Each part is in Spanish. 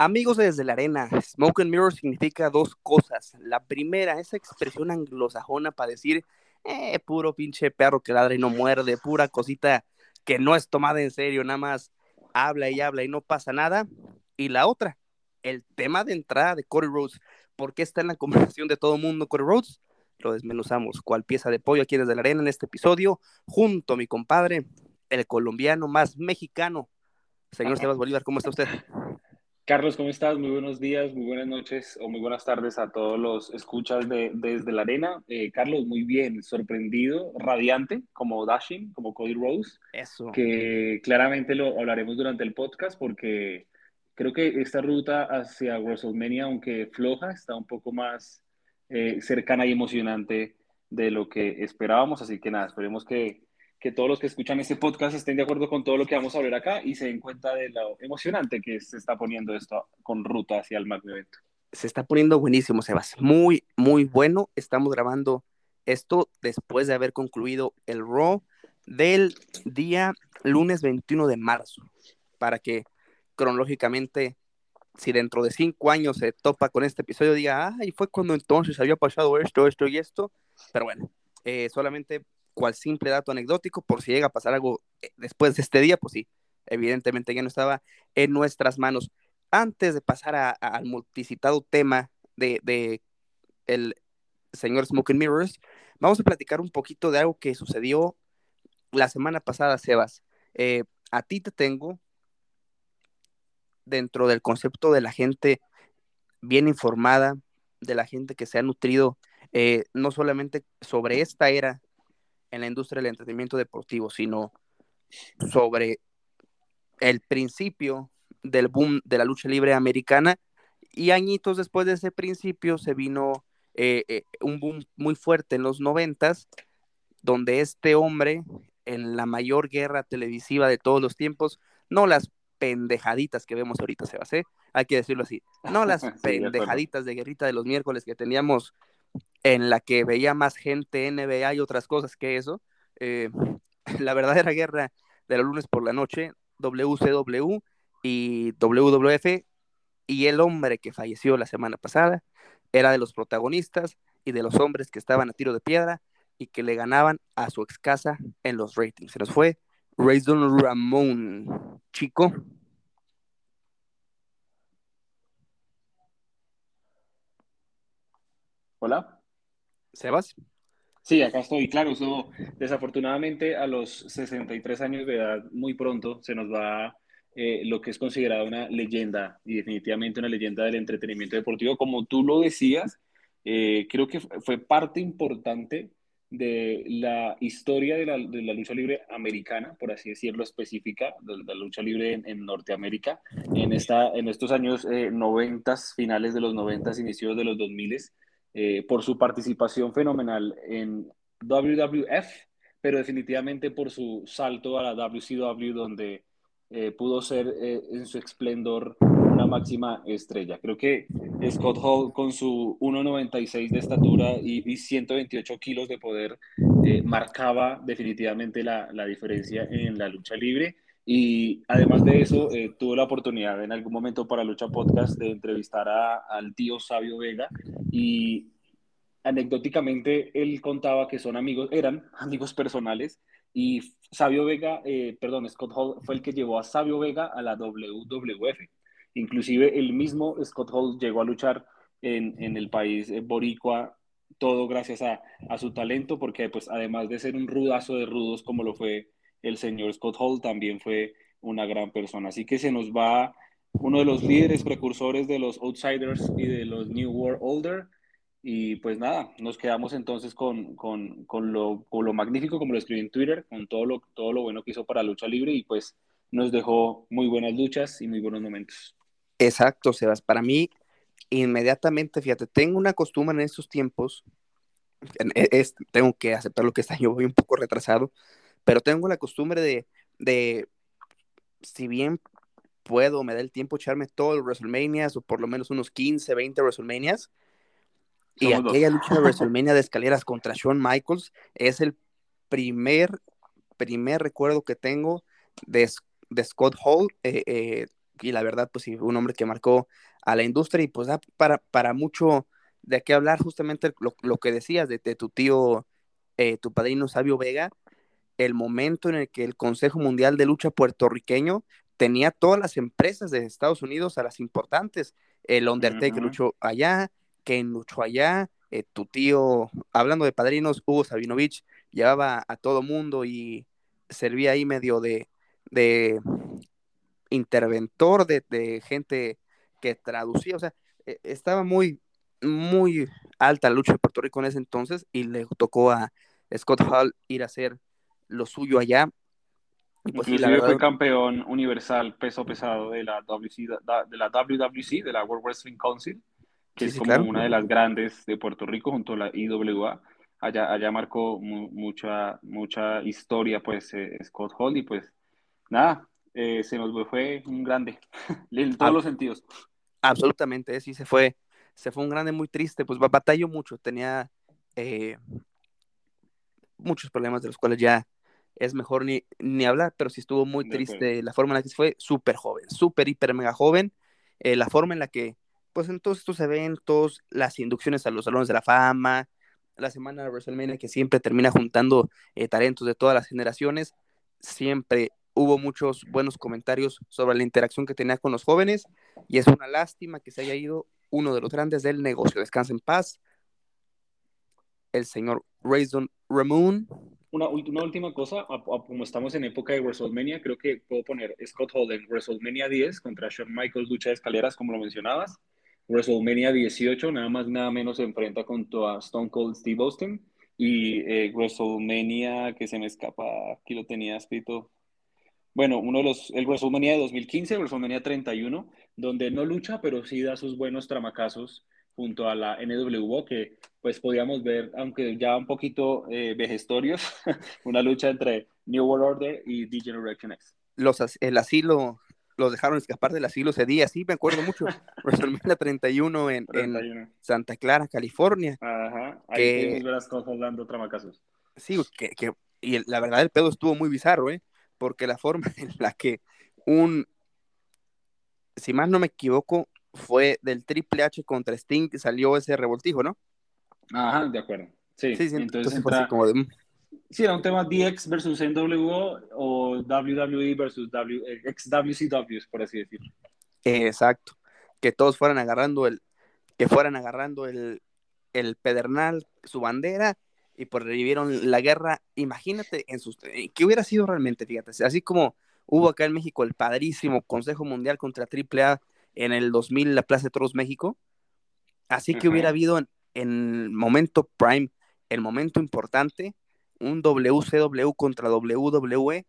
Amigos desde la arena, Smoke and Mirror significa dos cosas. La primera, esa expresión anglosajona para decir, eh, puro pinche perro que ladra y no muerde, pura cosita que no es tomada en serio, nada más habla y habla y no pasa nada. Y la otra, el tema de entrada de Cody Rhodes. ¿Por qué está en la conversación de todo el mundo Cody Rhodes? Lo desmenuzamos, cual pieza de pollo aquí desde la arena en este episodio, junto a mi compadre, el colombiano más mexicano, señor Sebas Bolívar. ¿Cómo está usted? Carlos, ¿cómo estás? Muy buenos días, muy buenas noches o muy buenas tardes a todos los escuchas de, desde la arena. Eh, Carlos, muy bien, sorprendido, radiante, como Dashing, como Cody Rose. Eso. Que claramente lo hablaremos durante el podcast porque creo que esta ruta hacia WrestleMania, aunque floja, está un poco más eh, cercana y emocionante de lo que esperábamos. Así que nada, esperemos que, que todos los que escuchan este podcast estén de acuerdo con todo lo que vamos a hablar acá y se den cuenta de lo emocionante que se está poniendo esto con ruta hacia el magno evento. Se está poniendo buenísimo, Sebas. Muy, muy bueno. Estamos grabando esto después de haber concluido el Raw del día lunes 21 de marzo, para que cronológicamente, si dentro de cinco años se topa con este episodio, diga, ah, y fue cuando entonces había pasado esto, esto y esto. Pero bueno, eh, solamente cual simple dato anecdótico, por si llega a pasar algo eh, después de este día, pues sí, evidentemente ya no estaba en nuestras manos. Antes de pasar al multicitado tema de, el señor Smoking Mirrors, vamos a platicar un poquito de algo que sucedió la semana pasada, Sebas. Eh, a ti te tengo dentro del concepto de la gente bien informada, de la gente que se ha nutrido eh, no solamente sobre esta era en la industria del entretenimiento deportivo, sino sobre el principio del boom de la lucha libre americana. Y añitos después de ese principio se vino eh, eh, un boom muy fuerte en los noventas, donde este hombre, en la mayor guerra televisiva de todos los tiempos, no las pendejaditas que vemos ahorita, se ¿eh? hay que decirlo así, no las pendejaditas de guerrita de los miércoles que teníamos en la que veía más gente NBA y otras cosas que eso. Eh, la verdadera guerra de los lunes por la noche, WCW y WWF, y el hombre que falleció la semana pasada era de los protagonistas y de los hombres que estaban a tiro de piedra y que le ganaban a su ex casa en los ratings. Se nos fue Razon Ramón, chico. Hola. Sebas. Sí, acá estoy, claro, desafortunadamente a los 63 años de edad, muy pronto se nos va eh, lo que es considerado una leyenda y definitivamente una leyenda del entretenimiento deportivo. Como tú lo decías, eh, creo que fue parte importante de la historia de la, de la, lucha libre americana, por así decirlo, específica, de la lucha libre en, Norteamérica, en, esta, en estos años eh, 90, finales de los 90, inicios de los 2000 eh, por su participación fenomenal en WWF, pero definitivamente por su salto a la WCW, donde eh, pudo ser eh, en su esplendor una máxima estrella. Creo que Scott Hall, con su 1,96 de estatura y, 128 kilos de poder, marcaba definitivamente la, la diferencia en la lucha libre. Y además de eso, eh, tuve la oportunidad en algún momento para Lucha Podcast de entrevistar a, al tío Sabio Vega y anecdóticamente él contaba que son amigos, eran amigos personales y Sabio Vega, eh, perdón, Scott Hall fue el que llevó a Sabio Vega a la WWF. Inclusive el mismo Scott Hall llegó a luchar en, en el país eh, boricua, todo gracias a, a, su talento, porque pues además de ser un rudazo de rudos como lo fue el señor Scott Hall también fue una gran persona. Así que se nos va uno de los líderes precursores de los Outsiders y de los New World Older. Y pues nada, nos quedamos entonces con, con, con, lo, con, lo, magnífico, como lo escribí en Twitter, con todo lo, todo lo bueno que hizo para lucha libre y pues nos dejó muy buenas luchas y muy buenos momentos. Exacto, Sebas. Para mí, inmediatamente, fíjate, tengo una costumbre en estos tiempos, es, tengo que aceptar lo que está, yo voy un poco retrasado, pero tengo la costumbre de, de si bien puedo, me da el tiempo echarme todos los WrestleManias o por lo menos unos 15, 20 WrestleManias. y aquella lucha de WrestleMania de escaleras contra Shawn Michaels es el primer, primer recuerdo que tengo de, de Scott Hall, eh, eh, y la verdad, pues sí, un hombre que marcó a la industria y pues da para, para mucho de qué hablar justamente lo, que decías de, tu tío, eh, tu padrino Sabio Vega, el momento en el que el Consejo Mundial de Lucha puertorriqueño tenía todas las empresas de Estados Unidos a las importantes. El Undertaker luchó allá, Ken luchó allá, eh, tu tío, hablando de padrinos, Hugo Sabinovich, llevaba a todo mundo y servía ahí medio de, de interventor, de, gente que traducía, o sea, e, estaba muy, muy alta la lucha de Puerto Rico en ese entonces y le tocó a Scott Hall ir a hacer lo suyo allá. Y pues, Inclusive fue campeón universal peso pesado de la, WC, de la WWC, de la World Wrestling Council, que es como una de las grandes de Puerto Rico junto a la IWA. Allá, allá marcó mucha, mucha historia, pues, eh, Scott Hall, y pues, nada, eh, se nos fue un grande, en todos los sentidos. Absolutamente, sí, se fue, se fue un grande muy triste, pues batalló mucho, tenía eh, muchos problemas de los cuales ya es mejor ni, ni hablar, pero sí estuvo muy triste la forma en la que se fue, súper joven, súper, hiper, mega joven, la forma en la que pues en todos estos eventos, las inducciones a los salones de la fama, la semana de WrestleMania que siempre termina juntando eh, talentos de todas las generaciones, siempre hubo muchos buenos comentarios sobre la interacción que tenía con los jóvenes y es una lástima que se haya ido uno de los grandes del negocio. Descansa en paz, el señor Rayson Ramon. Una, última cosa, como estamos en época de WrestleMania, creo que puedo poner Scott Hall en WrestleMania 10 contra Shawn Michaels, lucha de escaleras, como lo mencionabas. WrestleMania 18, nada más nada menos se enfrenta contra Stone Cold Steve Austin. Y eh, WrestleMania, que se me escapa, aquí lo tenía escrito. Bueno, uno de los, el WrestleMania de 2015, WrestleMania 31, donde no lucha, pero sí da sus buenos tramacazos junto a la NWO, que pues podíamos ver, aunque ya un poquito eh, vejestorios, una lucha entre New World Order y D-Generation X. Los, el asilo los dejaron escapar del asilo ese día, sí, me acuerdo mucho, WrestleMania 31 en, 31 en Santa Clara, California. Ajá, ahí que, ver las cosas dando tramacazos. Sí, que, que, y la verdad el pedo estuvo muy bizarro, ¿eh? Porque la forma en la que un, si más no me equivoco, fue del Triple H contra Sting que salió ese revoltijo, ¿no? Ajá, de acuerdo. Sí, sí, sí entonces, así como de... Mm. Sí, era un tema DX versus NWO o WWE versus w, eh, por así decirlo. Exacto. Que todos fueran agarrando el, que fueran agarrando el, el pedernal, su bandera, y por pues revivieron la guerra. Imagínate en sus, eh, ¿qué hubiera sido realmente? Fíjate, así como hubo acá en México el padrísimo Consejo Mundial contra AAA en el 2000 la Plaza de Toros México, así que hubiera habido en, el momento prime, el momento importante, un WCW contra WWE,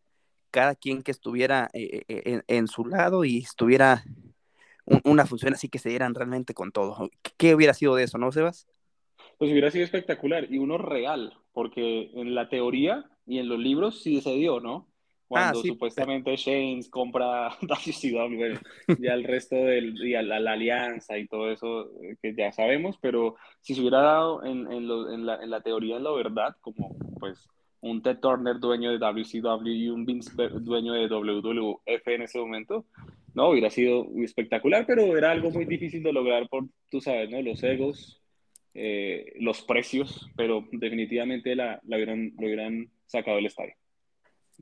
cada quien que estuviera eh, eh, en, su lado y estuviera una función así que se dieran realmente con todo. ¿Qué hubiera sido de eso, no, Sebas? Pues hubiera sido espectacular y uno real, porque en la teoría y en los libros sí se dio, ¿no? Cuando ah, supuestamente Shanes compra WCW, ya el resto del, y la, alianza y todo eso eh, que ya sabemos, pero si se hubiera dado en, en, lo, en, la, en la teoría de la verdad, como pues un Ted Turner dueño de WCW y un Vince dueño de WWF en ese momento, no, hubiera sido espectacular, pero era algo muy difícil de lograr por, tú sabes, ¿no? Los egos, eh, los precios, pero definitivamente la, la hubieran, lo hubieran sacado del estadio.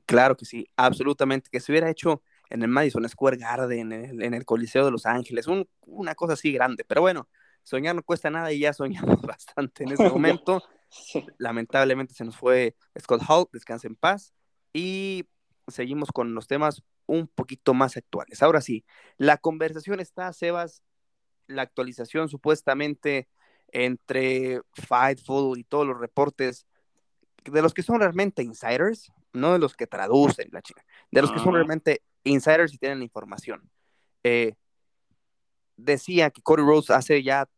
Claro que sí, absolutamente, que se hubiera hecho en el Madison Square Garden, en el, Coliseo de Los Ángeles, una cosa así grande, pero bueno, soñar no cuesta nada y ya soñamos bastante en ese momento. Lamentablemente se nos fue Scott Hall, descansa en paz, y seguimos con los temas un poquito más actuales. Ahora sí, la conversación está, Sebas, la actualización supuestamente entre Fightful y todos los reportes de los que son realmente insiders, no de los que traducen la chica, de los que son realmente insiders y tienen información. Eh, decía que Cody Rose hace ya,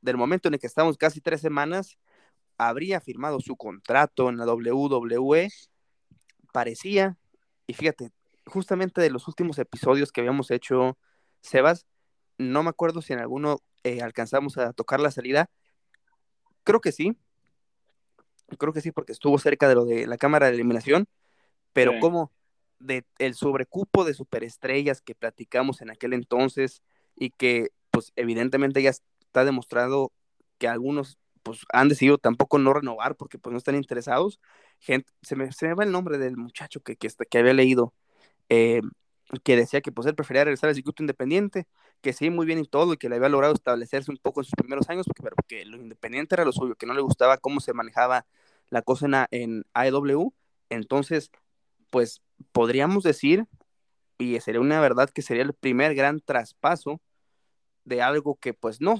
del momento en el que estamos casi tres semanas, habría firmado su contrato en la WWE, parecía, y fíjate, justamente de los últimos episodios que habíamos hecho, Sebas, no me acuerdo si en alguno eh, alcanzamos a tocar la salida, creo que sí, creo que sí, porque estuvo cerca de lo de la cámara de eliminación, pero como de el sobrecupo de superestrellas que platicamos en aquel entonces y que pues evidentemente ya está demostrado que algunos pues han decidido tampoco no renovar porque pues no están interesados. Gente, se me, se me va el nombre del muchacho que, que, que había leído, eh, que decía que pues él prefería regresar al circuito independiente, que sí, muy bien y todo, y que le había logrado establecerse un poco en sus primeros años, porque, pero que lo independiente era lo suyo, que no le gustaba cómo se manejaba la cosa en, en AEW. Entonces, pues podríamos decir, y sería una verdad que sería el primer gran traspaso de algo que pues no,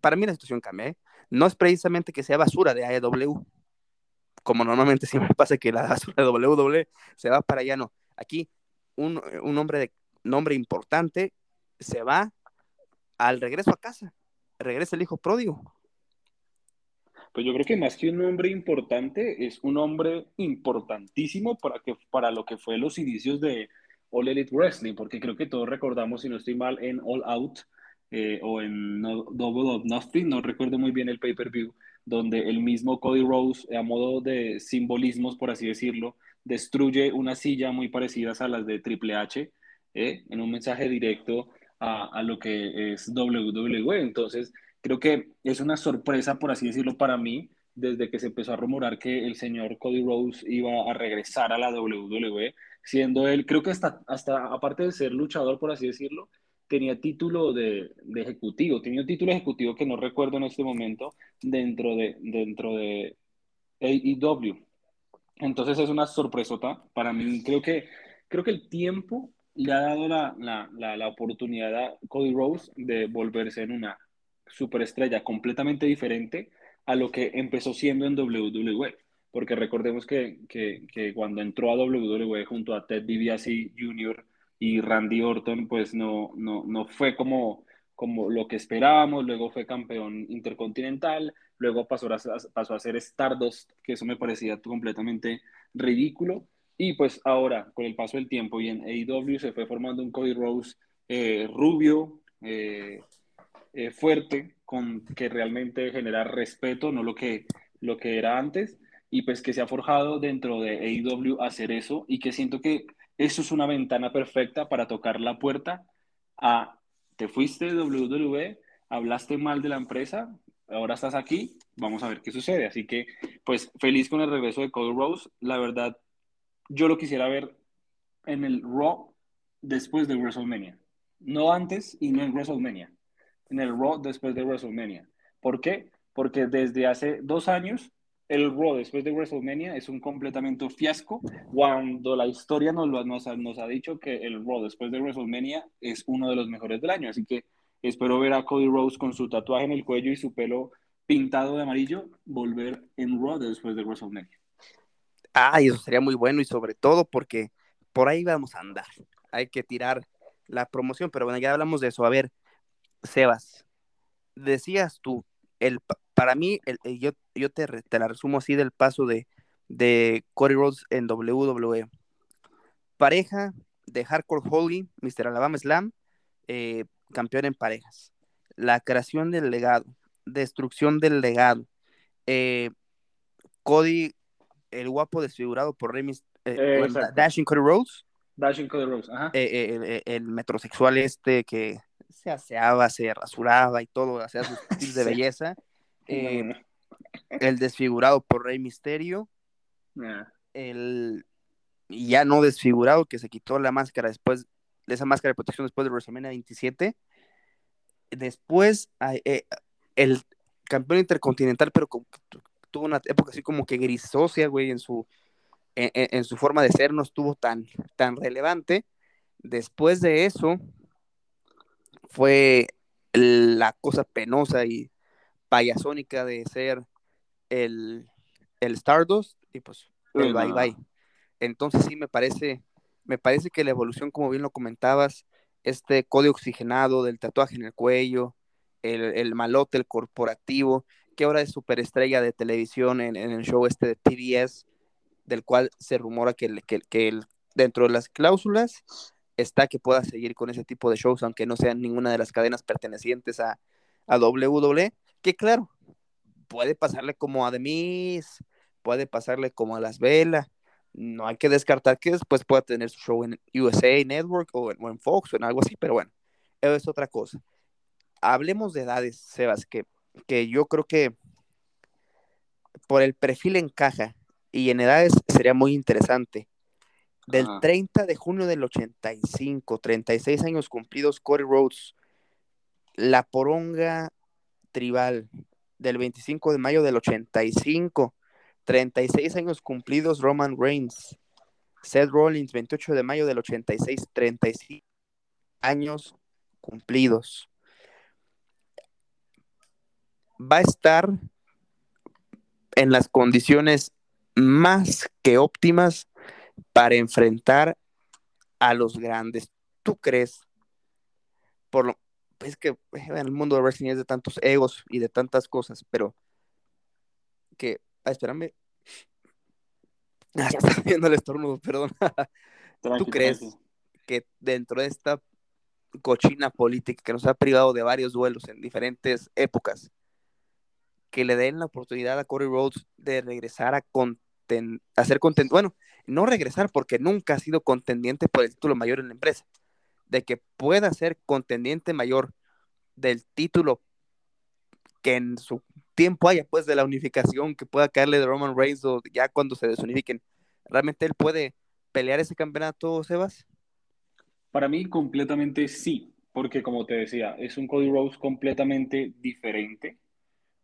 para mí la situación cambia, ¿eh? no es precisamente que sea basura de AEW, como normalmente siempre pasa que la basura de WWE se va para allá, no. Aquí un, un hombre de nombre importante se va al regreso a casa, regresa el hijo pródigo. Pues yo creo que más que un hombre importante, es un hombre importantísimo para, que, para lo que fue los inicios de All Elite Wrestling, porque creo que todos recordamos, si no estoy mal, en All Out eh, o en Double or Nothing, no recuerdo muy bien el pay-per-view, donde el mismo Cody Rose, a modo de simbolismos, por así decirlo, destruye una silla muy parecidas a las de Triple H, eh, en un mensaje directo a, a lo que es WWE. Entonces, creo que es una sorpresa, por así decirlo, para mí, desde que se empezó a rumorar que el señor Cody Rose iba a regresar a la WWE, siendo él, creo que hasta, hasta aparte de ser luchador, por así decirlo, tenía título de, de, ejecutivo, tenía un título ejecutivo que no recuerdo en este momento dentro de, dentro de AEW. Entonces es una sorpresota para mí. Creo que, creo que el tiempo le ha dado la, la, la, la oportunidad a Cody Rose de volverse en una superestrella completamente diferente a lo que empezó siendo en WWE. Porque recordemos que, que, que cuando entró a WWE junto a Ted DiBiase Jr. y Randy Orton, pues no, no, no fue como, como lo que esperábamos, luego fue campeón intercontinental, luego pasó a, pasó a ser Stardust, que eso me parecía completamente ridículo, y pues ahora, con el paso del tiempo y en AEW se fue formando un Cody Rose eh, rubio, eh, eh, fuerte, con que realmente genera respeto, no lo que, lo que era antes, y pues que se ha forjado dentro de AEW hacer eso, y que siento que eso es una ventana perfecta para tocar la puerta a, te fuiste de WWE, hablaste mal de la empresa, ahora estás aquí, vamos a ver qué sucede. Así que, pues feliz con el regreso de Cody Rose. La verdad, yo lo quisiera ver en el Raw después de WrestleMania. No antes y no en WrestleMania en el Raw después de WrestleMania. ¿Por qué? Porque desde hace dos años el Raw después de WrestleMania es un completamente fiasco cuando la historia nos, nos, ha dicho que el Raw después de WrestleMania es uno de los mejores del año. Así que espero ver a Cody Rose con su tatuaje en el cuello y su pelo pintado de amarillo volver en Raw después de WrestleMania. Ah, y eso sería muy bueno y sobre todo porque por ahí vamos a andar. Hay que tirar la promoción, pero bueno, ya hablamos de eso. A ver, Sebas, decías tú, el, para mí, el, yo, yo te, te, la resumo así del paso de, de Cody Rhodes en WWE. Pareja de Hardcore Holy, Mr. Alabama Slam, eh, campeón en parejas. La creación del legado, destrucción del legado. Eh, Cody, el guapo desfigurado por Remy, eh, Dashing Cody Rhodes. Dashing Cody Rhodes, ajá. El, el, metrosexual este que se aseaba, se rasuraba y todo, hacía sus tips de belleza. Eh, el desfigurado por Rey Misterio. El ya no desfigurado que se quitó la máscara después de esa máscara de protección después de WrestleMania 27. Después eh, el campeón intercontinental, pero tuvo una época así como que grisosa, güey, en su, en, en, su forma de ser, no estuvo tan, tan relevante. Después de eso, fue la cosa penosa y payasónica de ser el, el Stardust y pues el bye bye. Entonces sí me parece, me parece que la evolución, como bien lo comentabas, este código oxigenado del tatuaje en el cuello, el, el malote, el corporativo, que ahora es superestrella de televisión en, en, el show este de TBS, del cual se rumora que, que, que dentro de las cláusulas está que pueda seguir con ese tipo de shows, aunque no sean ninguna de las cadenas pertenecientes a, a WWE, que claro, puede pasarle como a Demis, puede pasarle como a Las Velas, No hay que descartar que después pueda tener su show en USA Network o en, Fox o en algo así, pero bueno, eso es otra cosa. Hablemos de edades, Sebas, que, que yo creo que por el perfil encaja y en edades sería muy interesante. Del 30 de junio del 85, 36 años cumplidos, Cody Rhodes, La Poronga Tribal, del 25 de mayo del 85, 36 años cumplidos, Roman Reigns, Seth Rollins, 28 de mayo del 86, 35 años cumplidos. Va a estar en las condiciones más que óptimas para enfrentar a los grandes. ¿Tú crees? Por lo, es que en el mundo de wrestling es de tantos egos y de tantas cosas, pero que, espérame. Ah, está viendo el estornudo, perdón. ¿Tú crees que dentro de esta cochina política que nos ha privado de varios duelos en diferentes épocas, que le den la oportunidad a Corey Rhodes de regresar a, a ser contendiente, bueno, no regresar porque nunca ha sido contendiente por el título mayor en la empresa, de que pueda ser contendiente mayor del título que en su tiempo haya, pues, de la unificación que pueda caerle de Roman Reigns o ya cuando se desunifiquen. ¿Realmente él puede pelear ese campeonato, Sebas? Para mí, completamente sí, porque como te decía, es un Cody Rose completamente diferente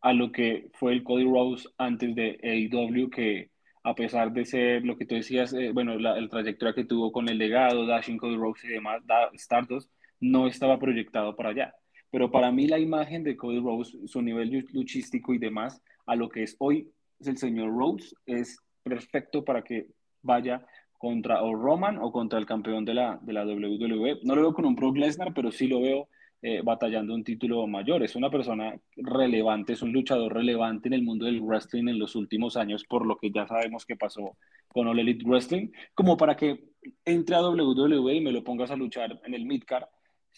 a lo que fue el Cody Rose antes de AEW, que a pesar de ser lo que tú decías, eh, bueno, la, trayectoria que tuvo con el legado, Dashing Cody Rose y demás, Stardust, no estaba proyectado para allá. Pero para mí la imagen de Cody Rose, su nivel luchístico y demás, a lo que es hoy es el señor Rose, es perfecto para que vaya contra o Roman o contra el campeón de la, de la WWE. No lo veo con un Brock Lesnar, pero sí lo veo eh, batallando un título mayor. Es una persona relevante, es un luchador relevante en el mundo del wrestling en los últimos años, por lo que ya sabemos que pasó con All Elite Wrestling, como para que entre a WWE y me lo pongas a luchar en el midcard,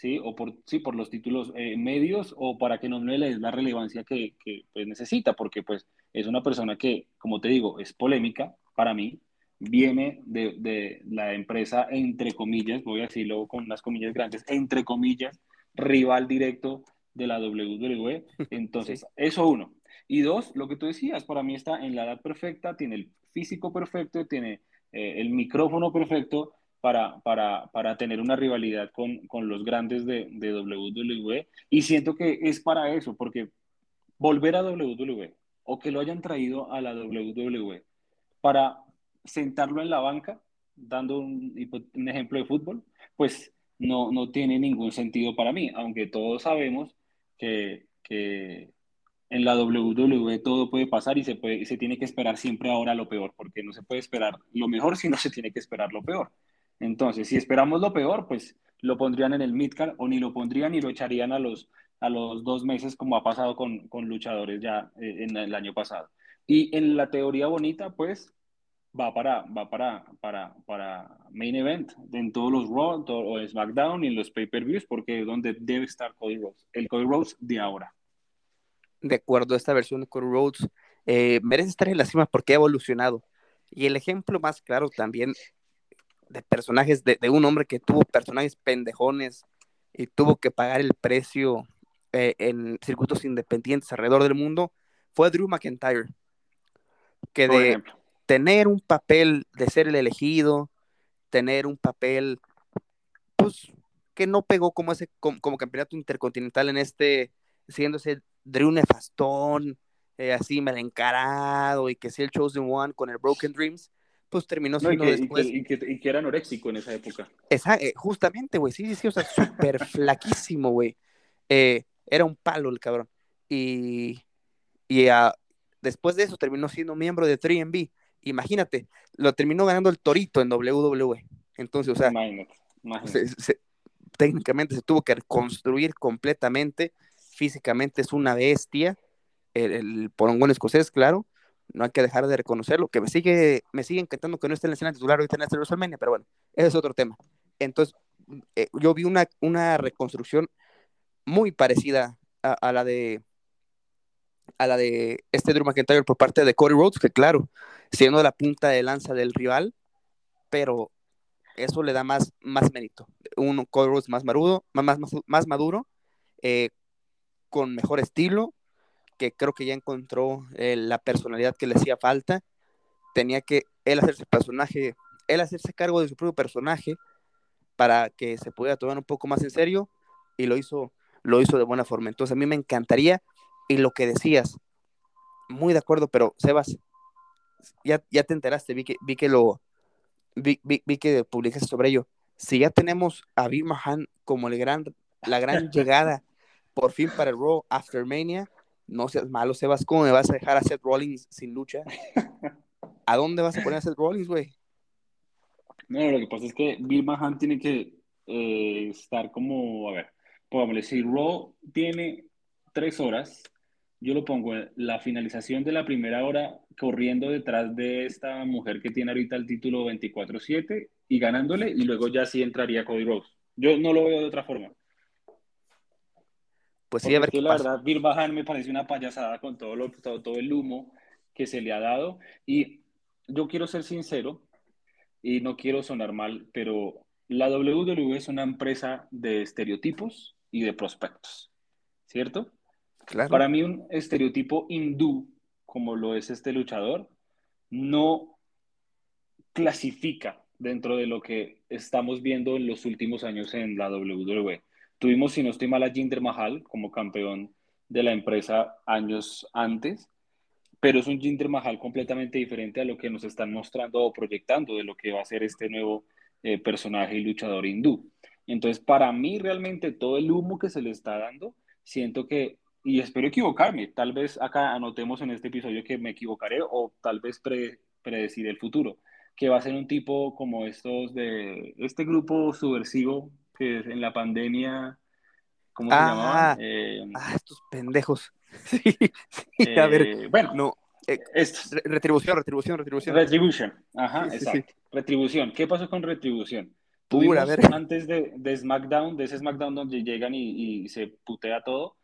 ¿sí? O por, sí, por los títulos eh, medios, o para que no le des la relevancia que, que pues, necesita, porque pues es una persona que, como te digo, es polémica para mí, viene de, de, la empresa, entre comillas, voy a decirlo con las comillas grandes, entre comillas, rival directo de la WWE. Entonces, eso uno. Y dos, lo que tú decías, para mí está en la edad perfecta, tiene el físico perfecto, tiene eh, el micrófono perfecto para, para, para tener una rivalidad con, con los grandes de, de, WWE. Y siento que es para eso, porque volver a WWE o que lo hayan traído a la WWE para sentarlo en la banca, dando un, ejemplo de fútbol, pues no, no tiene ningún sentido para mí, aunque todos sabemos que, que en la WWE todo puede pasar y se, puede, se tiene que esperar siempre ahora lo peor, porque no se puede esperar lo mejor si no se tiene que esperar lo peor. Entonces, si esperamos lo peor, pues lo pondrían en el midcard o ni lo pondrían ni lo echarían a los, a los dos meses como ha pasado con, con luchadores ya eh, en el año pasado. Y en la teoría bonita, pues va para, va para, para, para main event en todos los Raw o SmackDown y en los pay-per-views porque es donde debe estar Cody Rhodes, el Cody Rhodes de ahora. De acuerdo, esta versión de Cody Rhodes eh, merece estar en la cima porque ha evolucionado. Y el ejemplo más claro también de personajes, de, de un hombre que tuvo personajes pendejones y tuvo que pagar el precio eh, en circuitos independientes alrededor del mundo, fue Drew McIntyre. Que de, tener un papel de ser el elegido, tener un papel, pues, que no pegó como ese, como, campeonato intercontinental en este, siendo ese Drew Nefastón, eh, así mal encarado, y que sea el Chosen One con el Broken Dreams, pues terminó siendo después. Y que, y, que, era anoréxico en esa época. Esa, eh, justamente, güey, sí, sí, sí, o sea, súper flaquísimo, güey. Eh, era un palo el cabrón. Y, y después de eso terminó siendo miembro de 3MB imagínate, lo terminó ganando el Torito en WWE. Entonces, o sea, técnicamente se tuvo que reconstruir completamente, físicamente es una bestia, el, el porongón escocés, claro, no hay que dejar de reconocerlo, que me sigue, me sigue encantando que no esté en la escena titular ahorita en este WrestleMania, pero bueno, ese es otro tema. Entonces, eh, yo vi una, una reconstrucción muy parecida a, la de a la de este Drew McIntyre por parte de Cody Rhodes, que claro, siendo la punta de lanza del rival, pero eso le da más, más mérito. Un Cody Rhodes más, marudo, más, más, más maduro, eh, con mejor estilo, que creo que ya encontró eh, la personalidad que le hacía falta. Tenía que él hacerse personaje, él hacerse cargo de su propio personaje para que se pudiera tomar un poco más en serio y lo hizo, lo hizo de buena forma. Entonces a mí me encantaría y lo que decías, muy de acuerdo, pero Sebas, ya, ya te enteraste, vi que, vi que lo, vi, que publicaste sobre ello. Si ya tenemos a Bill Mahan como el gran, la gran llegada por fin para el Raw After Mania, no seas malo, Sebas, ¿cómo me vas a dejar a Seth Rollins sin lucha? ¿A dónde vas a poner a Seth Rollins, güey? No, lo que pasa es que Bill Mahan tiene que eh, estar como, a ver, pongámosle, si Raw tiene tres horas, yo lo pongo en la finalización de la primera hora corriendo detrás de esta mujer que tiene ahorita el título 24-7 y ganándole, y luego ya sí entraría Cody Rhodes. Yo no lo veo de otra forma. Pues sí, a ver qué la verdad, Bill Bahan me parece una payasada con todo, lo, todo, todo el humo que se le ha dado. Y yo quiero ser sincero y no quiero sonar mal, pero la WWE es una empresa de estereotipos y de prospectos, ¿cierto? Para mí un estereotipo hindú, como lo es este luchador, no clasifica dentro de lo que estamos viendo en los últimos años en la WWE. Tuvimos, si no estoy mal, a Jinder Mahal como campeón de la empresa años antes, pero es un Jinder Mahal completamente diferente a lo que nos están mostrando o proyectando de lo que va a ser este nuevo eh, personaje y luchador hindú. Entonces, para mí realmente todo el humo que se le está dando, siento que y espero equivocarme. Tal vez acá anotemos en este episodio que me equivocaré o tal vez predecir el futuro, que va a ser un tipo como estos de este grupo subversivo que en la pandemia, ¿cómo se ah, llamaban? Eh, ah, estos pendejos. sí, a ver, eh, bueno, no. Eh, retribución, retribución, retribución. Retribution, ajá, exacto. Retribución. ¿Qué pasó con Retribución? Tuvimos, a ver. antes de, de, SmackDown, de ese SmackDown donde llegan y, y se putea todo,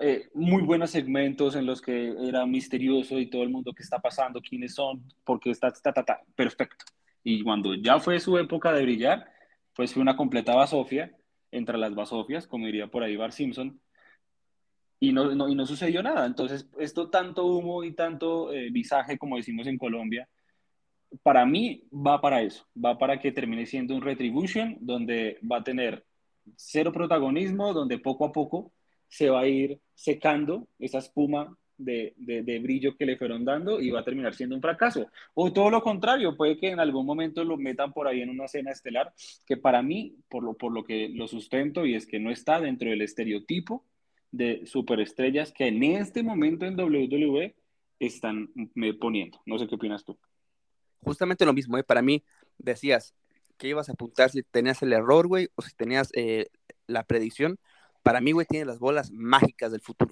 eh, muy buenos segmentos en los que era misterioso y todo el mundo qué está pasando, quiénes son, porque está, está, está, perfecto. Y cuando ya fue su época de brillar, pues fue una completa basofia, entre las basofias, como diría por ahí Bar Simpson, y no, y no sucedió nada. Entonces, esto tanto humo y tanto eh, visaje, como decimos en Colombia, para mí va para eso, va para que termine siendo un retribution, donde va a tener cero protagonismo, donde poco a poco se va a ir secando esa espuma de, brillo que le fueron dando y va a terminar siendo un fracaso. O todo lo contrario, puede que en algún momento lo metan por ahí en una cena estelar, que para mí, por lo, por lo que lo sustento, y es que no está dentro del estereotipo de superestrellas que en este momento en WWE están poniendo. No sé qué opinas tú. Justamente lo mismo, ¿eh? para mí decías que ibas a apuntar si tenías el error, güey, o si tenías eh, la predicción para mí, güey, tiene las bolas mágicas del futuro.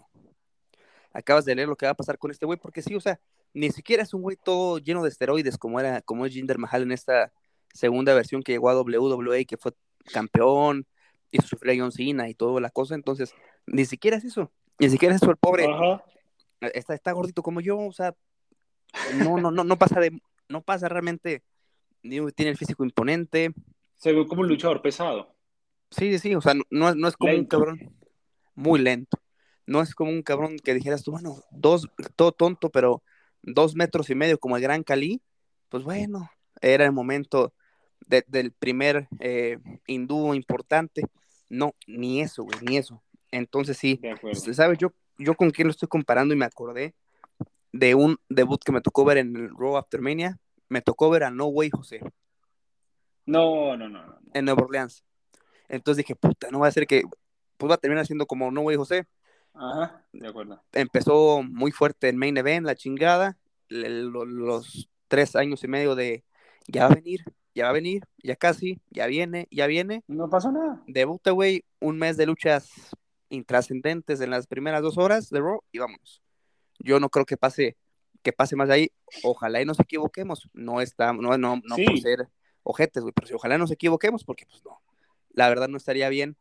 Acabas de leer lo que va a pasar con este güey, porque sí, o sea, ni siquiera es un güey todo lleno de esteroides como era, como es Jinder Mahal en esta segunda versión que llegó a WWE, que fue campeón, y sufrió a John Cena y toda la cosa, entonces, ni siquiera es eso, ni siquiera es eso, el pobre, está, está gordito como yo, o sea, no, no, no, no pasa de, no pasa realmente, tiene el físico imponente. Se ve como un luchador pesado. Sí, sí, o sea, no, no es como un cabrón muy lento. No es como un cabrón que dijeras tú, bueno, dos, todo tonto, pero dos metros y medio como el Gran Cali, pues bueno, era el momento del primer eh, hindú importante. No, ni eso, güey, ni eso. Entonces sí, ¿sabes? Yo, yo con quién lo estoy comparando y me acordé de un debut que me tocó ver en el Raw After Mania. Me tocó ver a No Way José. No, no, no, no. En Nueva Orleans. Entonces dije, puta, no va a ser que, pues va a terminar siendo como No Way José. Ajá, de acuerdo. Empezó muy fuerte en Main Event, la chingada, los tres años y medio de, ya va a venir, ya va a venir, ya casi, ya viene, ya viene. No pasó nada. Debuta, güey, un mes de luchas intrascendentes en las primeras dos horas de Raw y vámonos. Yo no creo que pase que pase más de ahí. Ojalá y nos equivoquemos. No está, no, no, no por ser ojetes, güey, pero si ojalá nos equivoquemos, porque pues no la verdad no estaría bien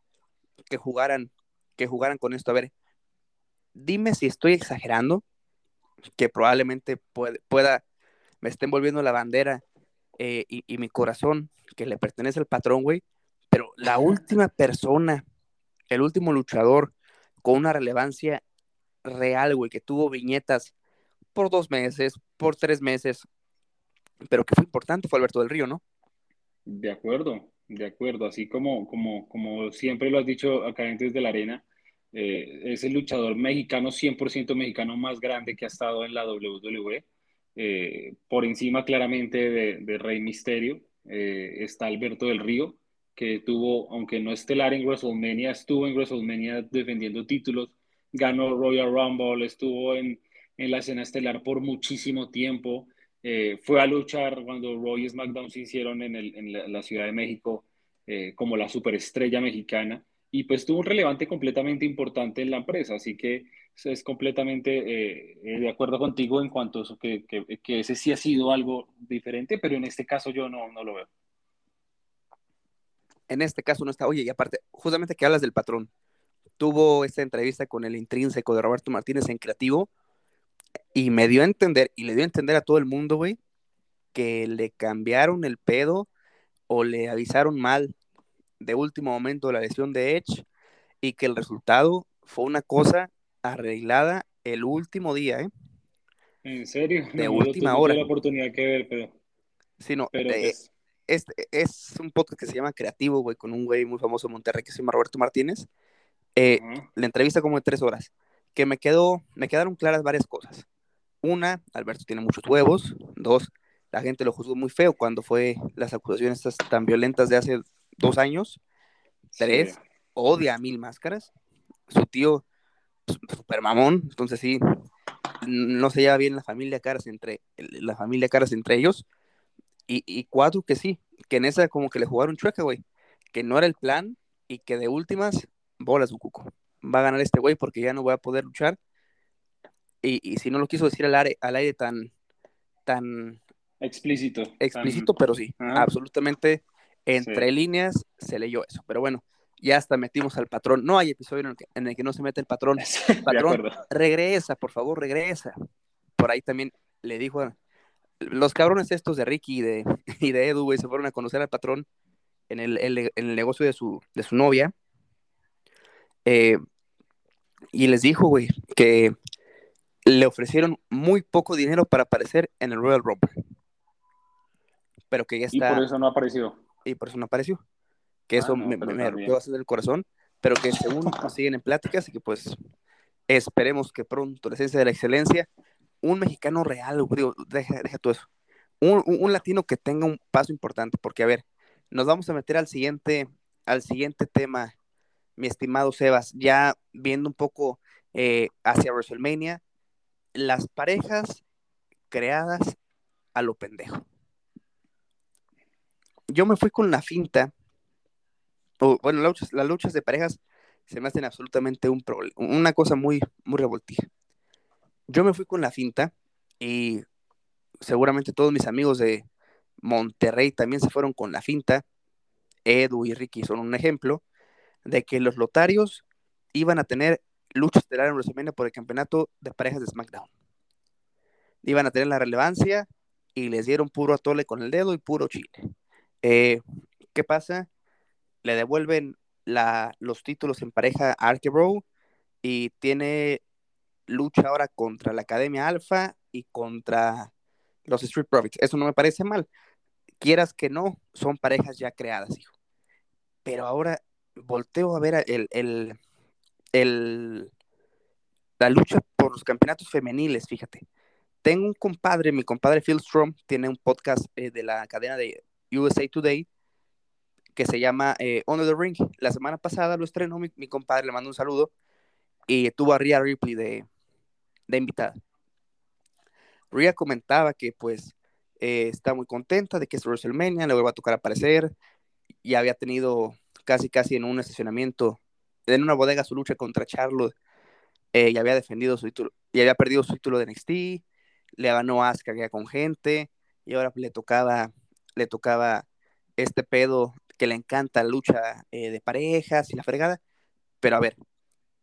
que jugaran, que jugaran con esto. A ver, dime si estoy exagerando, que probablemente pueda, me estén volviendo la bandera eh, y, mi corazón, que le pertenece al patrón, güey. Pero la última persona, el último luchador con una relevancia real, güey, que tuvo viñetas por dos meses, por tres meses, pero que fue importante fue Alberto del Río, ¿no? De acuerdo, de acuerdo. Así como, como, como siempre lo has dicho acá dentro de la arena, eh, es el luchador mexicano, 100% mexicano más grande que ha estado en la WWE. Eh, por encima claramente de, Rey Misterio eh, está Alberto del Río, que tuvo, aunque no estelar en WrestleMania, estuvo en WrestleMania defendiendo títulos, ganó Royal Rumble, estuvo en, la escena estelar por muchísimo tiempo. fue a luchar cuando Roy y SmackDown se hicieron en la, Ciudad de México como la superestrella mexicana y pues tuvo un relevante completamente importante en la empresa, así que es completamente eh, eh, de acuerdo contigo en cuanto a eso, que, que, ese sí ha sido algo diferente, pero en este caso yo no, no lo veo. En este caso no está, oye, y aparte, justamente que hablas del patrón, tuvo esta entrevista con el intrínseco de Roberto Martínez en Creativo y me dio a entender, y le dio a entender a todo el mundo, güey, que le cambiaron el pedo o le avisaron mal de último momento la lesión de Edge y que el resultado fue una cosa arreglada el último día, ¿eh? ¿En serio? De última hora. la oportunidad que ver, pero... Sí, no, eh, es, es, un podcast que se llama Creativo, güey, con un güey muy famoso de Monterrey que se llama Roberto Martínez. Eh, la entrevista como de tres horas, que me quedó, me quedaron claras varias cosas. Una, Alberto tiene muchos huevos. Dos, la gente lo juzgó muy feo cuando fue las acusaciones tan violentas de hace dos años. Tres, odia a mil máscaras. Su tío, super mamón, entonces sí, no se lleva bien la familia Caras entre, la familia Caras entre ellos. Y, cuatro, que sí, que en esa como que le jugaron chueca, güey. Que no era el plan y que de últimas, bolas, cuco. Va a ganar este güey porque ya no voy a poder luchar. Y, si no lo quiso decir al aire, al aire tan, tan explícito. Explícito, pero sí, absolutamente entre líneas se leyó eso. Pero bueno, ya hasta metimos al patrón. No hay episodio en el que, no se mete el patrón. patrón, regresa, por favor, regresa. Por ahí también le dijo a los cabrones estos de Ricky y de, y de Edu, güey, se fueron a conocer al patrón en el, en el negocio de su, de su novia. Eh, y les dijo, güey, que le ofrecieron muy poco dinero para aparecer en el Royal Rumble. Pero que ya está. Y por eso no apareció y por eso no apareció. Que eso ah, me, me, rompió bastante el corazón, pero que según siguen en pláticas y que pues esperemos que pronto la esencia de la excelencia, un mexicano real, digo, deja, deja todo eso, un, un, latino que tenga un paso importante, porque a ver, nos vamos a meter al siguiente, al siguiente tema, mi estimado Sebas, ya viendo un poco eh, hacia WrestleMania, las parejas creadas a lo pendejo yo me fui con la finta, o bueno, las luchas, de parejas se me hacen absolutamente un una cosa muy, muy revoltija. Yo me fui con la finta y seguramente todos mis amigos de Monterrey también se fueron con la finta. Edu y Ricky son un ejemplo de que los lotarios iban a tener luchas estelar en WrestleMania por el campeonato de parejas de SmackDown. Iban a tener la relevancia y les dieron puro atole con el dedo y puro chile. Eh, ¿Qué pasa? Le devuelven los títulos en pareja a Bro y tiene lucha ahora contra la Academia Alpha y contra los Street Profits. Eso no me parece mal. Quieras que no, son parejas ya creadas, hijo. Pero ahora volteo a ver el, el, la lucha por los campeonatos femeniles, fíjate. Tengo un compadre, mi compadre Phil Strom, tiene un podcast eh, de la cadena de USA Today, que se llama eh, Honor the Ring. La semana pasada lo estrenó mi, compadre, le mando un saludo, y tuvo a Rhea Ripley de, de invitada. Rhea comentaba que pues eh, está muy contenta de que es WrestleMania, le vuelva a tocar aparecer, y había tenido casi casi en un estacionamiento, en una bodega su lucha contra Charlotte, eh, y había defendido su título, y había perdido su título de NXT, le ganó Asuka con gente, y ahora le tocaba le tocaba este pedo que le encanta la lucha eh, de parejas y la fregada. Pero a ver,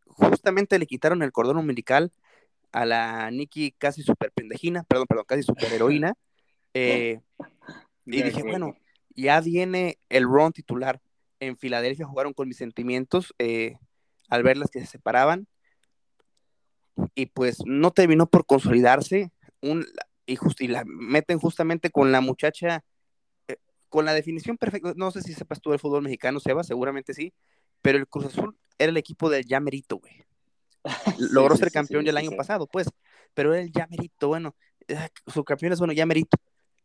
justamente le quitaron el cordón umbilical a la Nikki casi super pendejina, perdón, perdón, casi super heroína. Eh, Y dije, bueno, ya viene el Ron titular. En Filadelfia jugaron con mis sentimientos eh, al verlas que se separaban. Y pues no terminó por consolidarse. Un, y, y la meten justamente con la muchacha, con la definición perfecta. No sé si sepas tú del fútbol mexicano, Seba, seguramente sí. Pero el Cruz Azul era el equipo del Yamerito, güey. Logró ser campeón ya el año pasado, pues. Pero era el Yamerito, bueno. Ah, su campeón es bueno, Yamerito.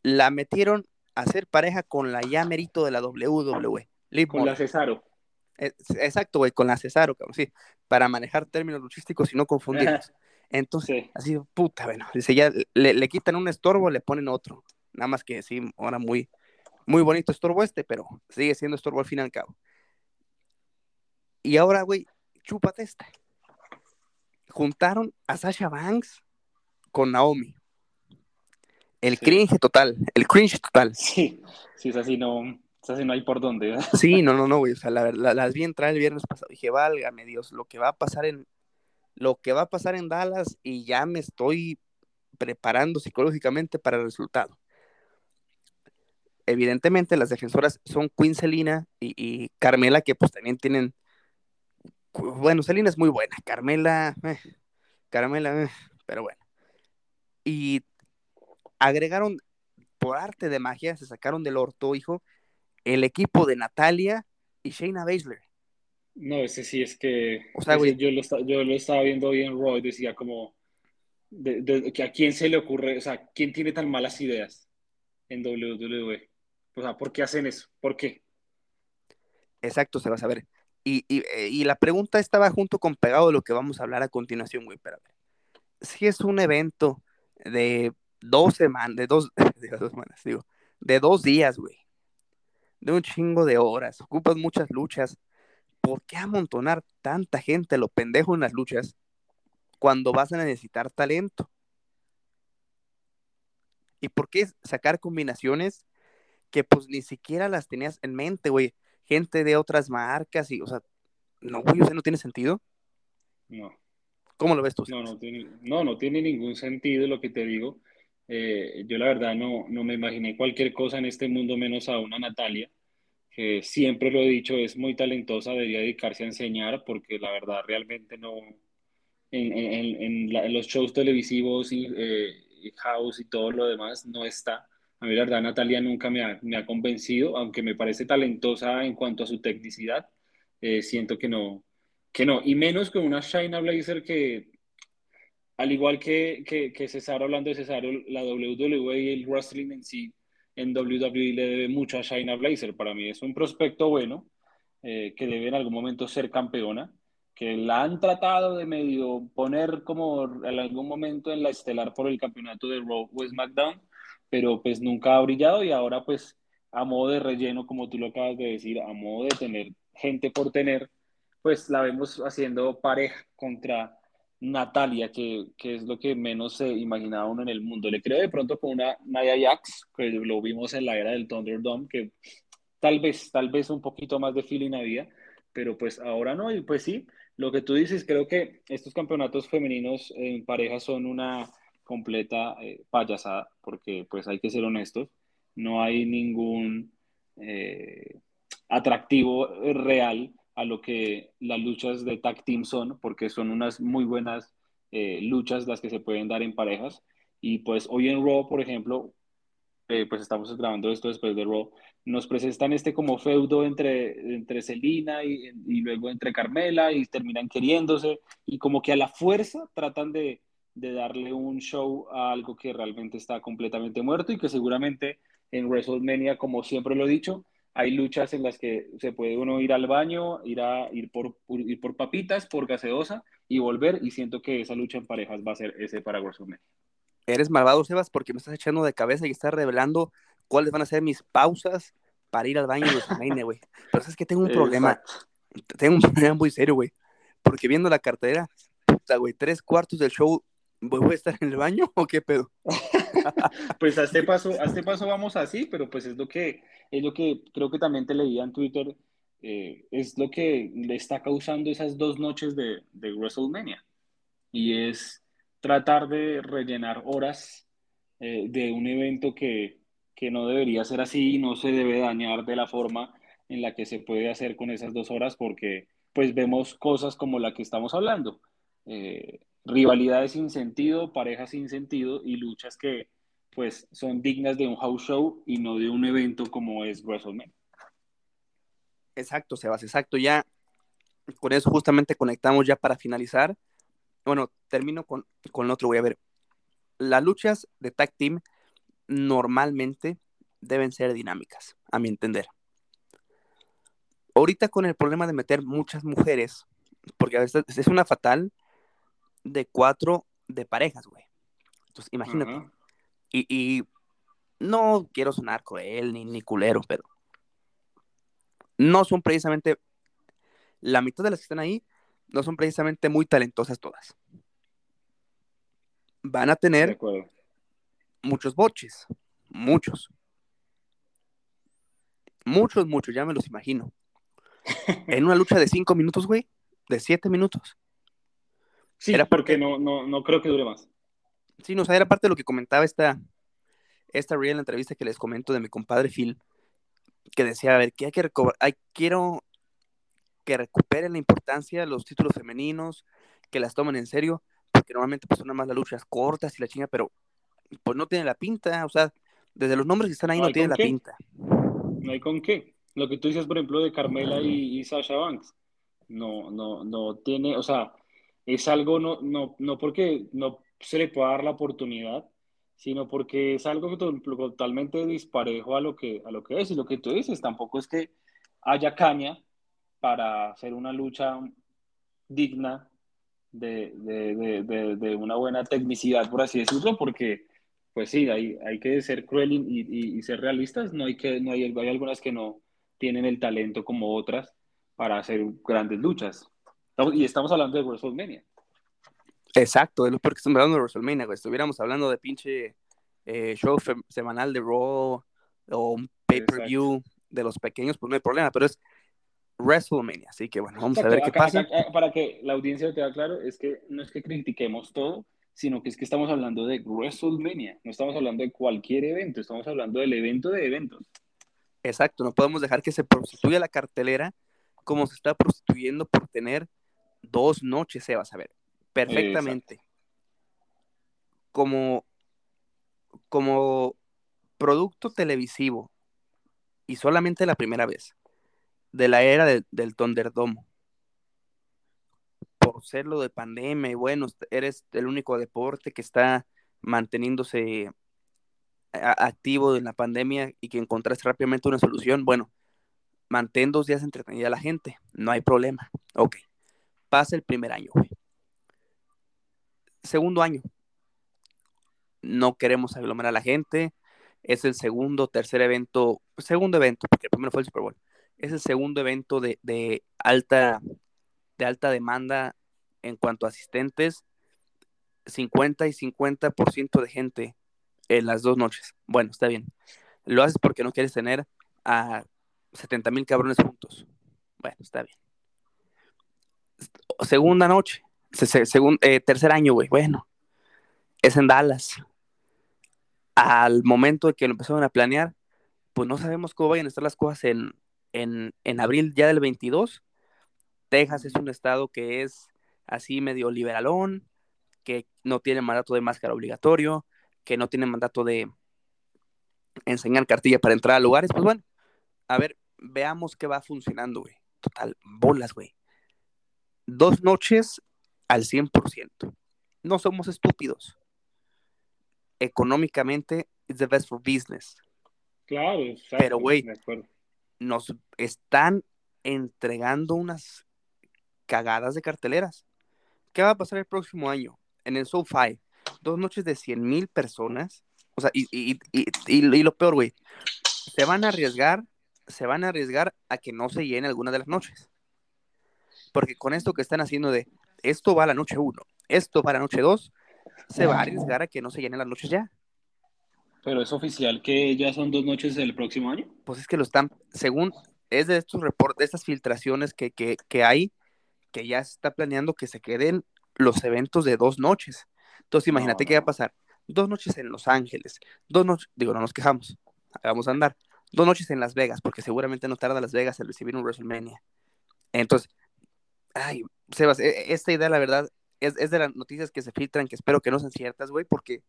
La metieron a ser pareja con la ya merito de la WWE. con la Cesaro. Exacto, güey, con la Cesaro, cabrón, sí, para manejar términos luchísticos y no confundirlos. Entonces, así, puta, bueno, dice, ya le, quitan un estorbo, le ponen otro. Nada más que sí, ahora muy, muy bonito estorbo este, pero sigue siendo estorbo al fin y al cabo. Y ahora, güey, chúpate esta. Juntaron a Sasha Banks con Naomi. El cringe total, el cringe total. Sí, sí, es así, no, es así, no hay por dónde. Sí, no, no, no, güey, o sea, la, las vi entrar el viernes pasado, dije, válgame Dios, lo que va a pasar en, lo que va a pasar en Dallas y ya me estoy preparando psicológicamente para el resultado. Evidentemente las defensoras son Queen Selina y, Carmela, que pues también tienen, bueno, Selina es muy buena, Carmela, eh, Carmela, eh, pero bueno. Y agregaron por arte de magia, se sacaron del orto, hijo, el equipo de Natalia y Shayna Baszler. No, ese sí es que o sea, yo, lo, yo lo estaba viendo hoy en Raw y decía como que a quién se le ocurre, o sea, quién tiene tan malas ideas en WWE. O sea, ¿por qué hacen eso? ¿Por qué? Exacto, se va a saber. Y, y, eh, y, la pregunta estaba junto con pegado de lo que vamos a hablar a continuación, güey. Pero si es un evento de dos semanas, de dos, de dos semanas, digo, de dos días, güey. De un chingo de horas. Ocupas muchas luchas. ¿Por qué amontonar tanta gente lo pendejo en las luchas cuando vas a necesitar talento? ¿Y por qué sacar combinaciones que pues ni siquiera las tenías en mente, güey? Gente de otras marcas y, o sea, no, güey, o sea, no tiene sentido. No. ¿Cómo lo ves tú? No, no tiene, no, no tiene ningún sentido lo que te digo. Eh, yo la verdad no, no me imaginé cualquier cosa en este mundo menos a una Natalia, que siempre lo he dicho, es muy talentosa, debería dedicarse a enseñar porque la verdad realmente no, en, en, en, los shows televisivos y, eh, house y todo lo demás no está. A mí la verdad Natalia nunca me ha, me ha convencido, aunque me parece talentosa en cuanto a su tecnicidad, eh, siento que no, que no, y menos con una Shayna Blazer que al igual que, que, que Cesaro, hablando de Cesaro, la WWE y el wrestling en sí, en WWE le debe mucho a Shayna Blazer. Para mí es un prospecto bueno, eh, que debe en algún momento ser campeona, que la han tratado de medio poner como en algún momento en la estelar por el campeonato de Raw o SmackDown, pero pues nunca ha brillado y ahora pues a modo de relleno, como tú lo acabas de decir, a modo de tener gente por tener, pues la vemos haciendo pareja contra Natalia, que, que, es lo que menos se imaginaba uno en el mundo. Le creo de pronto con una Naya Jax, que lo vimos en la era del Thunderdome, que tal vez, tal vez un poquito más de feeling había, pero pues ahora no, y pues sí, lo que tú dices, creo que estos campeonatos femeninos en pareja son una completa eh, payasada, porque pues hay que ser honestos, no hay ningún eh, atractivo real a lo que las luchas de tag team son, porque son unas muy buenas eh, luchas las que se pueden dar en parejas. Y pues hoy en Raw, por ejemplo, eh, pues estamos grabando esto después de Raw, nos presentan este como feudo entre, entre Selina y, y, luego entre Carmela y terminan queriéndose y como que a la fuerza tratan de, de darle un show a algo que realmente está completamente muerto y que seguramente en WrestleMania, como siempre lo he dicho, hay luchas en las que se puede uno ir al baño, ir, a, ir, por, ir por papitas, por gaseosa y volver. Y siento que esa lucha en parejas va a ser ese para WrestleMania. Eres malvado, Sebas, porque me estás echando de cabeza y estás revelando cuáles van a ser mis pausas para ir al baño de WrestleMania, güey. Pero es que tengo un problema. Tengo un problema muy serio, güey. Porque viendo la cartera, puta, güey, tres cuartos del show ¿Voy a estar en el baño o qué pedo? pues a este paso, a este paso vamos así, pero pues es lo que, es lo que creo que también te leía en Twitter, eh, es lo que le está causando esas dos noches de, de WrestleMania. Y es tratar de rellenar horas eh, de un evento que que no debería ser así y no se debe dañar de la forma en la que se puede hacer con esas dos horas porque pues vemos cosas como la que estamos hablando. Eh, rivalidades sin sentido, parejas sin sentido y luchas que pues son dignas de un house show y no de un evento como es WrestleMania. Exacto, Sebas, exacto. Ya con eso justamente conectamos ya para finalizar. Bueno, termino con, con otro, voy a ver. Las luchas de tag team normalmente deben ser dinámicas, a mi entender. Ahorita con el problema de meter muchas mujeres, porque a veces es una fatal de cuatro de parejas, güey. Entonces, imagínate. y, no quiero sonar él ni, ni culero, pero no son precisamente, la mitad de las que están ahí, no son precisamente muy talentosas todas. Van a tener muchos boches, muchos. Muchos, muchos, ya me los imagino. en una lucha de cinco minutos, güey, de siete minutos. Sí, era porque no, no, no creo que dure más. Sí, no, o sea, era parte de lo que comentaba esta, esta real entrevista que les comento de mi compadre Phil, que decía, a ver, que hay que hay, quiero que recuperen la importancia de los títulos femeninos, que las tomen en serio, porque normalmente pues son nada más las luchas cortas y la chinga, pero pues no tiene la pinta, o sea, desde los nombres que están ahí no, tiene la pinta. No hay con qué. Lo que tú dices, por ejemplo, de Carmela y, Sasha Banks, no, no, no tiene, o sea, es algo no, no, no porque no se le pueda dar la oportunidad, sino porque es algo totalmente disparejo a lo que, a lo que es. Y lo que tú dices, tampoco es que haya caña para hacer una lucha digna de, de, de, una buena tecnicidad, por así decirlo, porque, pues sí, hay, hay que ser cruel y, y, ser realistas. No hay, que, no hay, hay algunas que no tienen el talento como otras para hacer grandes luchas. Y estamos hablando de WrestleMania. Exacto, es lo peor que estamos hablando de WrestleMania, güey. Estuviéramos hablando de pinche eh, show semanal de Raw o un pay-per-view de los pequeños, pues no hay problema, pero es WrestleMania, así que bueno, vamos a ver qué pasa. para que la audiencia te haga claro, es que no es que critiquemos todo, sino que es que estamos hablando de WrestleMania, no estamos hablando de cualquier evento, estamos hablando del evento de eventos. Exacto, no podemos dejar que se prostituya la cartelera como se está prostituyendo por tener dos noches, se va a saber perfectamente. Como, como producto televisivo, y solamente la primera vez, de la era del Thunderdome, por ser lo de pandemia, y bueno, eres el único deporte que está manteniéndose activo en la pandemia y que encontraste rápidamente una solución, bueno, mantén dos días entretenida a la gente, no hay problema. Ok, pasa el primer año, segundo año. No queremos aglomerar a la gente. Es el segundo, tercer evento, segundo evento, porque el primero fue el Super Bowl. Es el segundo evento de, alta, de alta demanda en cuanto a asistentes. 50 y 50% de gente en las dos noches. Bueno, está bien. Lo haces porque no quieres tener a 70 mil cabrones juntos. Bueno, está bien. Segunda noche, según, eh, tercer año, güey, bueno, es en Dallas. Al momento de que lo empezaron a planear, pues no sabemos cómo vayan a estar las cosas en, en, en abril ya del 22. Texas es un estado que es así medio liberalón, que no tiene mandato de máscara obligatorio, que no tiene mandato de enseñar cartilla para entrar a lugares, pues bueno, a ver, veamos qué va funcionando, güey. Total, bolas, güey. Dos noches al 100%. No somos estúpidos. Económicamente, it's the best for business. Claro, Pero, güey, nos están entregando unas cagadas de carteleras. ¿Qué va a pasar el próximo año? En el SoFi, dos noches de 100 mil personas. O sea, y, y, y, y lo peor, güey, se van a arriesgar, se van a arriesgar a que no se llene alguna de las noches. Porque con esto que están haciendo de, esto va a la noche 1, esto va a la noche 2, se va a arriesgar a que no se llenen las noches ya. ¿Pero es oficial que ya son dos noches el próximo año? Pues es que lo están, según, es de estos reportes, de estas filtraciones que, que, hay, que ya se está planeando que se queden los eventos de dos noches. Entonces imagínate qué va a pasar. Dos noches en Los Ángeles, dos noches, digo, no nos quejamos. vamos a andar. Dos noches en Las Vegas, porque seguramente no tarda Las Vegas en recibir un WrestleMania. Entonces, ay, Sebas, e, esta idea, la verdad, es, es de las noticias que se filtran, que espero que no sean ciertas, güey, porque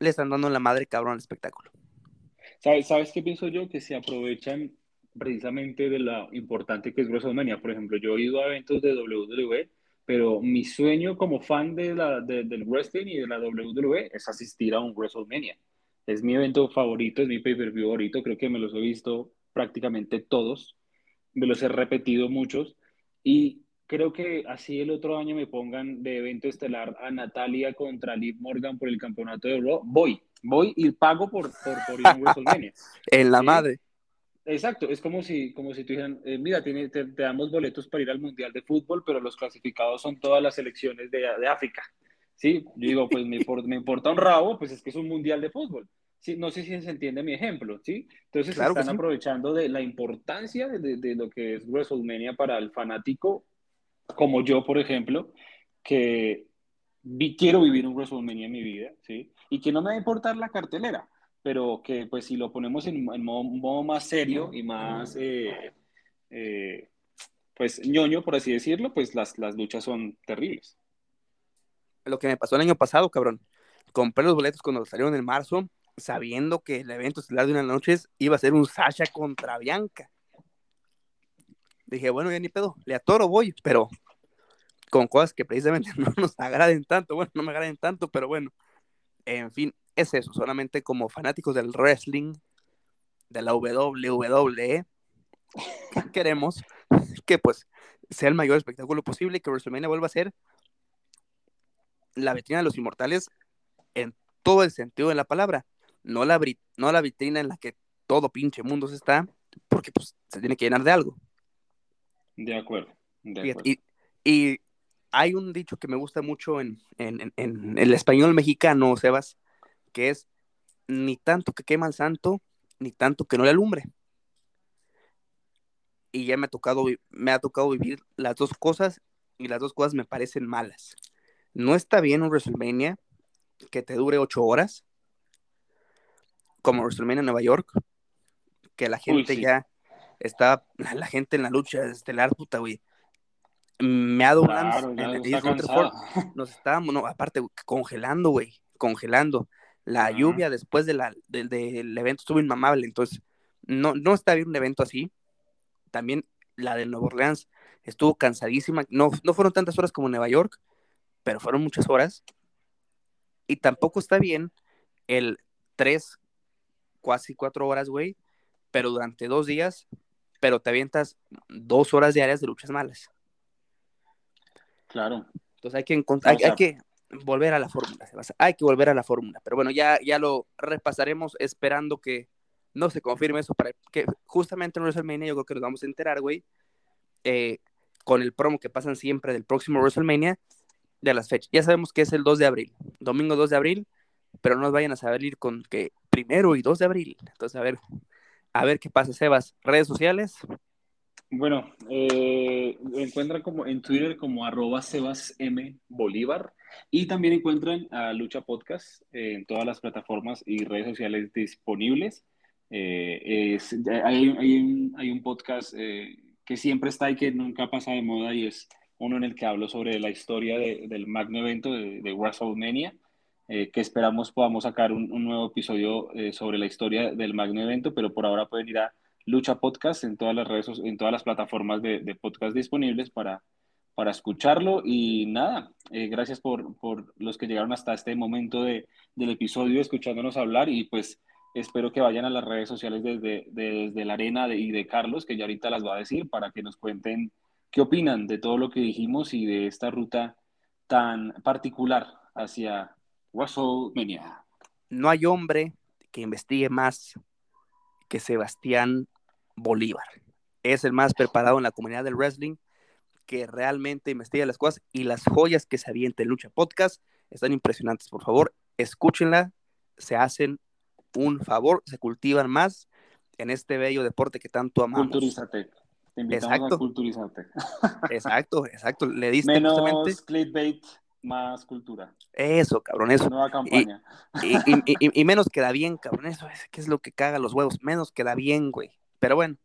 le están dando la madre cabrón al espectáculo. ¿Sabes, ¿Sabes qué pienso yo? Que se aprovechan precisamente de la importante que es WrestleMania. Por ejemplo, yo he ido a eventos de WWE, pero mi sueño como fan de la, del wrestling y de la WWE es asistir a un WrestleMania. Es mi evento favorito, es mi pay-per-view favorito, creo que me los he visto prácticamente todos, me los he repetido muchos y creo que así el otro año me pongan de evento estelar a Natalia contra Liv Morgan por el campeonato de Raw, voy, voy y pago por, por, ir a WrestleMania. en la madre. Exacto, es como si, como si dijeran, eh, mira, te, te, damos boletos para ir al Mundial de Fútbol, pero los clasificados son todas las selecciones de, de África. Sí, yo digo, pues me, me, importa un rabo, pues es que es un Mundial de Fútbol. Sí, no sé si se entiende mi ejemplo, ¿sí? Entonces están aprovechando de la importancia de, de, lo que es WrestleMania para el fanático, como yo, por ejemplo, que vi, quiero vivir un WrestleMania en mi vida, ¿sí? Y que no me va a importar la cartelera, pero que pues si lo ponemos en, en modo, más serio y más, eh, eh, pues ñoño, por así decirlo, pues las, las luchas son terribles. Lo que me pasó el año pasado, cabrón. Compré los boletos cuando salieron en marzo, sabiendo que el evento estelar de una noche iba a ser un Sasha contra Bianca. Dije, bueno, ya ni pedo, le atoro voy, pero con cosas que precisamente no nos agraden tanto. Bueno, no me agraden tanto, pero bueno. En fin, es eso, solamente como fanáticos del wrestling, de la WWE, queremos que pues sea el mayor espectáculo posible que WrestleMania vuelva a ser la vitrina de los inmortales en todo el sentido de la palabra, no la, no la vitrina en la que todo pinche mundo se está, porque pues se tiene que llenar de algo. De acuerdo. Y, hay un dicho que me gusta mucho en, en, en el español mexicano, Sebas, que es ni tanto que quema el santo, ni tanto que no le alumbre. Y ya me ha tocado, me ha tocado vivir las dos cosas y las dos cosas me parecen malas. No está bien un WrestleMania que te dure ocho horas, como WrestleMania en Nueva York, que la gente ya está, la gente en la lucha estelar, puta, güey. Me ha dado claro, nos estábamos, no, aparte, congelando, güey, congelando. La lluvia después de la, del evento estuvo inmamable, entonces no, no está bien un evento así. También la de Nueva Orleans estuvo cansadísima, no, no fueron tantas horas como Nueva York, pero fueron muchas horas. Y tampoco está bien el tres, casi cuatro horas, güey, pero durante dos días, pero te avientas dos horas diarias de luchas malas. Claro. Entonces hay que encontrar, hay, que, volver a la fórmula, hay que volver a la fórmula, pero bueno, ya, ya lo repasaremos esperando que no se confirme eso, para que justamente en WrestleMania yo creo que nos vamos a enterar, güey, eh, con el promo que pasan siempre del próximo WrestleMania, de las fechas. Ya sabemos que es el 2 de abril, domingo 2 de abril, pero no nos vayan a salir con que primero y 2 de abril. Entonces, a ver, a ver qué pasa, Sebas. Redes sociales. Bueno, eh, encuentran como en Twitter como arroba Sebas M Bolívar. Y también encuentran a Lucha Podcast en todas las plataformas y redes sociales disponibles. Eh, hay, un, podcast eh, que siempre está y que nunca pasa de moda y es uno en el que hablo sobre la historia del magno evento de, de WrestleMania, eh, que esperamos podamos sacar un, nuevo episodio sobre la historia del magno evento, pero por ahora pueden ir a Lucha Podcast en todas las redes, en todas las plataformas de, de podcast disponibles para, para escucharlo. Y nada, eh, gracias por, por, los que llegaron hasta este momento de, del episodio escuchándonos hablar y pues espero que vayan a las redes sociales desde, desde la arena y de Carlos, que ya ahorita las va a decir, para que nos cuenten qué opinan de todo lo que dijimos y de esta ruta tan particular hacia WrestleMania. No hay hombre que investigue más que Sebastián Bolívar. Es el más preparado en la comunidad del wrestling que realmente investiga las cosas y las joyas que se avienta en Lucha Podcast están impresionantes. Por favor, escúchenla, se hacen un favor, se cultivan más en este bello deporte que tanto amamos. Culturízate. Te invitamos exacto. a culturizarte. exacto, exacto. Le diste Menos clickbait, más cultura. Eso, cabrón, eso. Nueva campaña. Y, y, y, y, menos queda bien, cabrón. Eso es, ¿qué es lo que caga los huevos? Menos queda bien, güey. Pero bueno,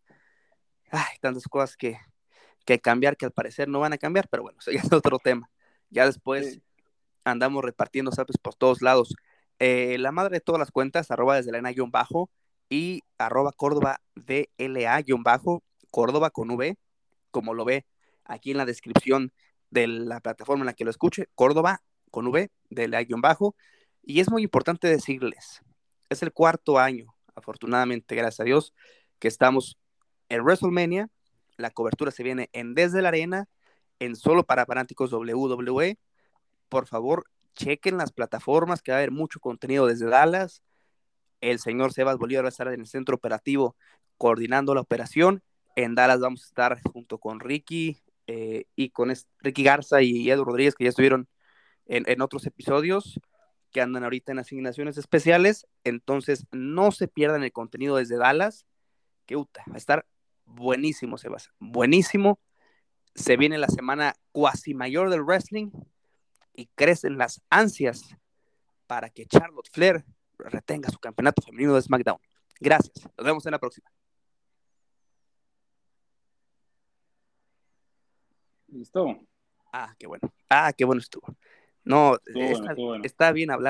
hay tantas cosas que, que cambiar que al parecer no van a cambiar, pero bueno, eso ya es otro tema. Ya después sí. andamos repartiendo sapes por todos lados. Eh, la madre de todas las cuentas, arroba desde la bajo y arroba Córdoba DLA bajo, Córdoba con V, como lo ve aquí en la descripción de la plataforma en la que lo escuche, Córdoba con V, DLA bajo. Y es muy importante decirles, es el cuarto año, afortunadamente, gracias a Dios, que estamos en WrestleMania. La cobertura se viene en Desde la Arena, en solo para fanáticos WWE. Por favor, chequen las plataformas, que va a haber mucho contenido desde Dallas. El señor Sebas Bolívar va a estar en el centro operativo coordinando la operación. En Dallas vamos a estar junto con Ricky eh, y con Ricky Garza y Edu Rodríguez, que ya estuvieron en, en, otros episodios, que andan ahorita en asignaciones especiales. Entonces, no se pierdan el contenido desde Dallas, que uta, va a estar buenísimo, Sebas. Buenísimo. Se viene la semana cuasi mayor del wrestling y crecen las ansias para que Charlotte Flair retenga su campeonato femenino de SmackDown. Gracias. Nos vemos en la próxima. Listo. Ah, qué bueno. Ah, qué bueno estuvo. No, Estuvo está, bueno, estuvo bueno. está bien hablar